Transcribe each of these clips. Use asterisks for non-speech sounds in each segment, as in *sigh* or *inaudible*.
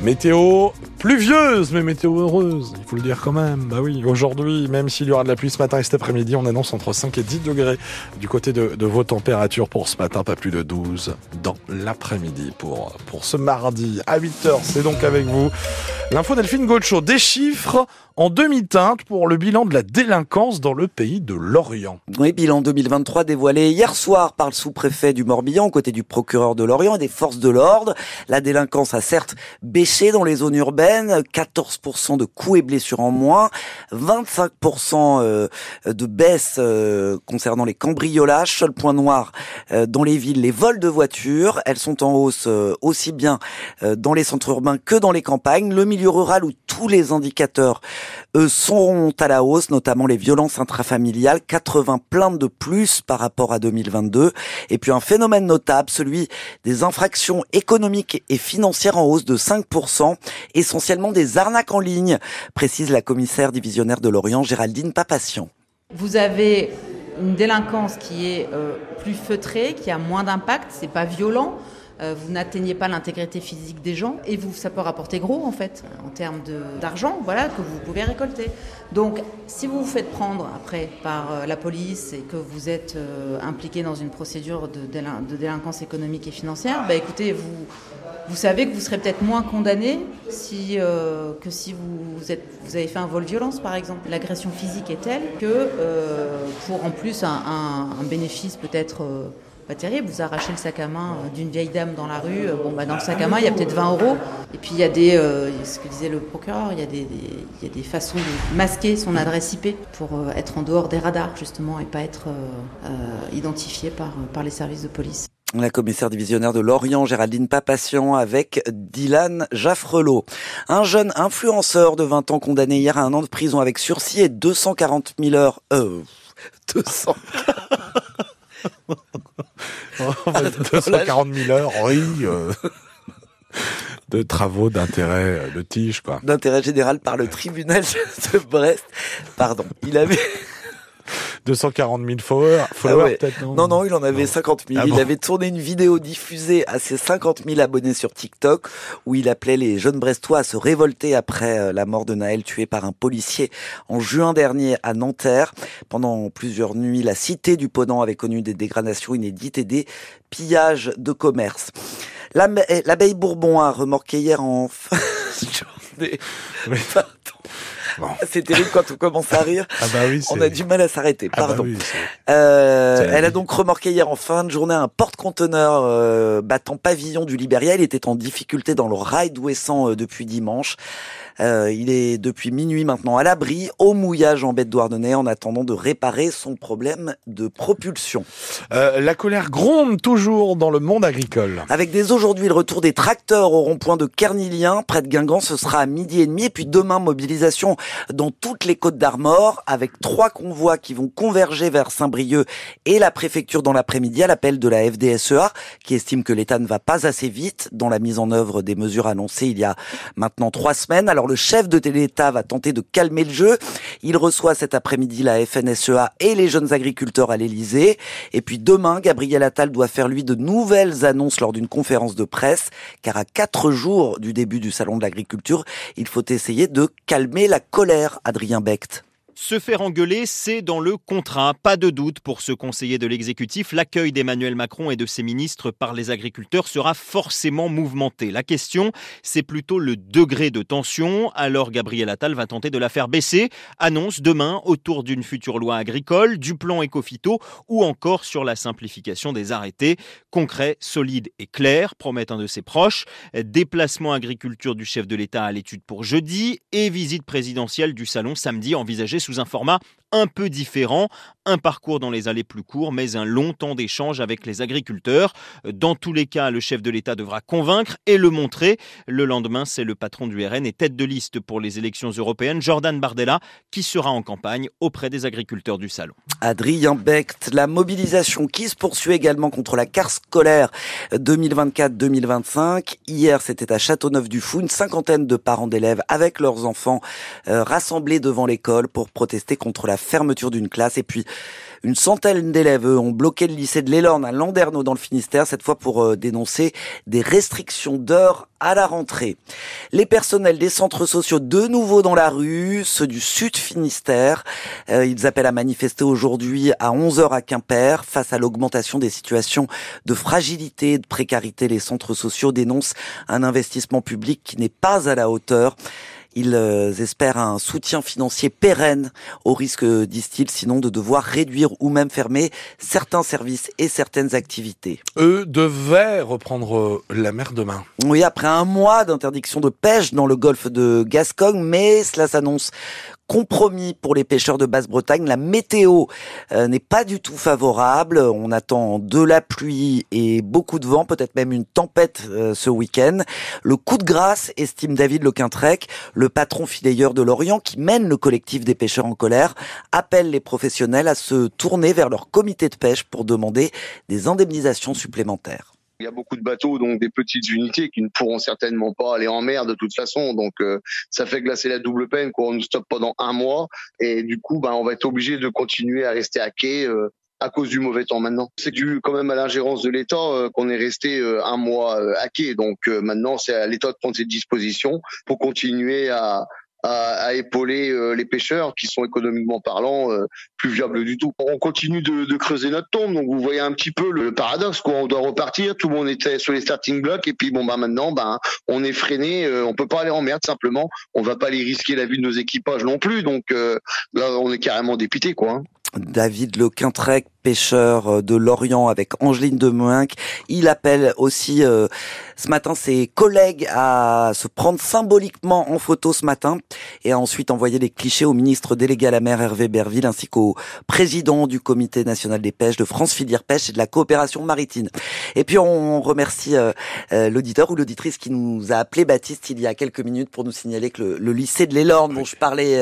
Météo pluvieuse, mais météo heureuse, il faut le dire quand même. Bah oui, aujourd'hui, même s'il y aura de la pluie ce matin et cet après-midi, on annonce entre 5 et 10 degrés du côté de, de vos températures pour ce matin, pas plus de 12 dans l'après-midi pour, pour ce mardi à 8h. C'est donc avec vous l'info Delphine Gaucho. Des chiffres en demi-teinte pour le bilan de la délinquance dans le pays de l'Orient. Oui, bilan 2023 dévoilé hier soir par le sous-préfet du Morbihan, aux côtés du procureur de l'Orient et des forces de l'ordre. La délinquance a certes baissé dans les zones urbaines, 14% de coups et blessures en moins, 25% euh, de baisse euh, concernant les cambriolages. Seul point noir euh, dans les villes, les vols de voitures. Elles sont en hausse aussi bien dans les centres urbains que dans les campagnes. Le milieu rural où tous les indicateurs sont à la hausse, notamment les violences intrafamiliales, 80 plaintes de plus par rapport à 2022. Et puis un phénomène notable, celui des infractions économiques et financières en hausse de 5%, essentiellement des arnaques en ligne, précise la commissaire divisionnaire de Lorient, Géraldine Papation. Vous avez une délinquance qui est euh, plus feutrée, qui a moins d'impact, c'est pas violent. Euh, vous n'atteignez pas l'intégrité physique des gens et vous, ça peut rapporter gros en fait en termes d'argent, voilà que vous pouvez récolter. Donc, si vous vous faites prendre après par euh, la police et que vous êtes impliqué dans une procédure de, délinquance économique et financière, bah écoutez, vous vous savez que vous serez peut-être moins condamné si, que si vous, êtes, vous avez fait un vol violence, par exemple. L'agression physique est telle que pour en plus un, un bénéfice peut-être pas terrible. Vous arrachez le sac à main euh, d'une vieille dame dans la rue. Euh, bon, bah, dans le sac à main, il y a peut-être 20 euros. Et puis, il y a des, euh, ce que disait le procureur, il y, a des, il y a des façons de masquer son adresse IP pour être en dehors des radars, justement, et pas être identifié par, par les services de police. La commissaire divisionnaire de Lorient, Géraldine Papation, avec Dylan Jaffrelot. Un jeune influenceur de 20 ans condamné hier à un an de prison avec sursis et 240 000 heures. Euh, 200. 240 000 heures, oui. Euh, *laughs* de travaux d'intérêt euh, de tige, quoi. D'intérêt général par le tribunal de Brest. Pardon. Il avait... 240 000 followers, followers ah peut-être non, non il en avait 50 000. Ah il avait tourné une vidéo diffusée à ses 50 000 abonnés sur TikTok où il appelait les jeunes Brestois à se révolter après euh, la mort de Naël tué par un policier en juin dernier à Nanterre. Pendant plusieurs nuits, la cité du Ponant avait connu des dégradations inédites et des pillages de commerce. L'abeille Bourbon a remorqué hier en *laughs* fin de journée. *laughs* C'est terrible quand on commence à rire. Ah bah oui, on a du mal à s'arrêter. Ah bah Pardon. euh, elle a donc remorqué hier en fin de journée un porte-conteneur euh, battant pavillon du Liberia. Il était en difficulté dans le rail d'Ouessant euh, depuis dimanche. Euh, il est depuis minuit maintenant à l'abri, au mouillage en bête douarnenez, en attendant de réparer son problème de propulsion. Euh, la colère gronde toujours dans le monde agricole. Avec dès aujourd'hui le retour des tracteurs au rond-point de Kernilien, près de Guingamp, ce sera à midi et demi. Et puis demain, mobilisation dans toutes les côtes d'Armor, avec trois convois qui vont converger vers Saint-Brieuc et la préfecture dans l'après-midi à l'appel de la FDSEA, qui estime que l'État ne va pas assez vite dans la mise en œuvre des mesures annoncées il y a maintenant trois semaines. Alors le chef de l'État va tenter de calmer le jeu. Il reçoit cet après-midi la FNSEA et les jeunes agriculteurs à l'Elysée. Et puis demain, Gabriel Attal doit faire lui de nouvelles annonces lors d'une conférence de presse, car à quatre jours du début du salon de l'agriculture, il faut essayer de calmer la colère, Adrien Becht. Se faire engueuler, c'est dans le contrat. Pas de doute pour ce conseiller de l'exécutif, l'accueil d'Emmanuel Macron et de ses ministres par les agriculteurs sera forcément mouvementé. La question, c'est plutôt le degré de tension. Alors Gabriel Attal va tenter de la faire baisser. Annonce demain autour d'une future loi agricole, du plan écophyto ou encore sur la simplification des arrêtés. Concret, solide et clair, promet un de ses proches. Déplacement agriculture du chef de l'État à l'étude pour jeudi et visite présidentielle du salon samedi envisagée sous un format un peu différent, un parcours dans les allées plus courts, mais un long temps d'échange avec les agriculteurs. Dans tous les cas, le chef de l'État devra convaincre et le montrer. Le lendemain, c'est le patron du RN et tête de liste pour les élections européennes, Jordan Bardella, qui sera en campagne auprès des agriculteurs du salon. Adrien Becht, la mobilisation qui se poursuit également contre la carte scolaire 2024-2025. Hier, c'était à Châteauneuf-du-Fou, une cinquantaine de parents d'élèves avec leurs enfants euh, rassemblés devant l'école pour protester contre la fermeture d'une classe. Et puis, Une centaine d'élèves ont bloqué le lycée de l'Élorne à Landerneau dans le Finistère, cette fois pour euh, dénoncer des restrictions d'heures à la rentrée. Les personnels des centres sociaux de nouveau dans la rue, ceux du Sud Finistère. Euh, ils appellent à manifester aujourd'hui à 11h à Quimper face à l'augmentation des situations de fragilité et de précarité. Les centres sociaux dénoncent un investissement public qui n'est pas à la hauteur. Ils euh, espèrent un soutien financier pérenne au risque, disent-ils, sinon de devoir réduire ou même fermer certains services et certaines activités. Eux devaient reprendre euh, la mer demain. Oui, après un mois d'interdiction de pêche dans le golfe de Gascogne, mais cela s'annonce compromis pour les pêcheurs de Basse-Bretagne. La météo euh, n'est pas du tout favorable. On attend de la pluie et beaucoup de vent, peut-être même une tempête euh, ce week-end. Le coup de grâce, estime David Lequintrec, le patron filayeur de Lorient qui mène le collectif des pêcheurs en colère, appelle les professionnels à se tourner vers leur comité de pêche pour demander des indemnisations supplémentaires. Il y a beaucoup de bateaux, donc des petites unités qui ne pourront certainement pas aller en mer de toute façon. Donc euh, ça fait glacer la double peine qu'on nous stoppe pendant un mois. Et du coup, ben, on va être obligé de continuer à rester à quai. Euh, à cause du mauvais temps maintenant. C'est dû quand même à l'ingérence de l'État euh, qu'on est resté un mois à quai. Donc maintenant, c'est à l'État de prendre ses dispositions pour continuer à, à, à épauler euh, les pêcheurs qui sont économiquement parlant euh, plus viables du tout. On continue de, de, creuser notre tombe, donc vous voyez un petit peu le paradoxe. Quoi. On doit repartir, tout le monde était sur les starting blocks et puis bon bah maintenant bah on est freiné, euh, on peut pas aller en merde simplement. On va pas aller risquer la vie de nos équipages non plus, donc là on est carrément dépité quoi. David Le Quintrec, pêcheur euh, de Lorient avec Angeline de Demoinck. Il appelle aussi euh, ce matin ses collègues à se prendre symboliquement en photo ce matin et à ensuite envoyer les clichés au ministre délégué à la mer Hervé Berville ainsi qu'au président du comité national des pêches de France Filière Pêche et de la coopération maritime. Et puis on remercie euh, l'auditeur ou l'auditrice qui nous a appelé Baptiste il y a quelques minutes pour nous signaler que le, lycée de l'Élorne dont je parlais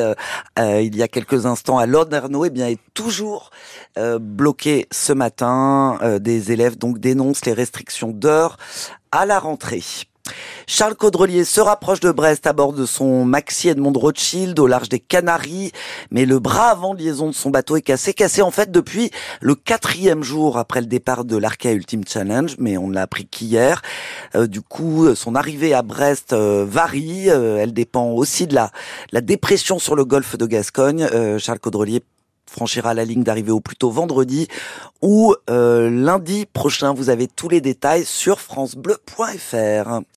il y a quelques instants à Lord eh bien est toujours euh, ce matin. Euh, des élèves donc dénoncent les restrictions d'heures à la rentrée. Charles Caudrelier se rapproche de Brest à bord de son Maxi Edmond Rothschild au large des Canaries, mais le bras avant liaison de son bateau est cassé, cassé en fait depuis le quatrième jour après le départ de l'Arca Ultimate Challenge, mais on ne l'a appris qu'hier. Euh, du coup, son arrivée à Brest varie, elle dépend aussi de la, la dépression sur le golfe de Gascogne. Charles Caudrelier franchira la ligne d'arrivée au plus tôt vendredi ou euh, lundi prochain. Vous avez tous les détails sur francebleu.fr.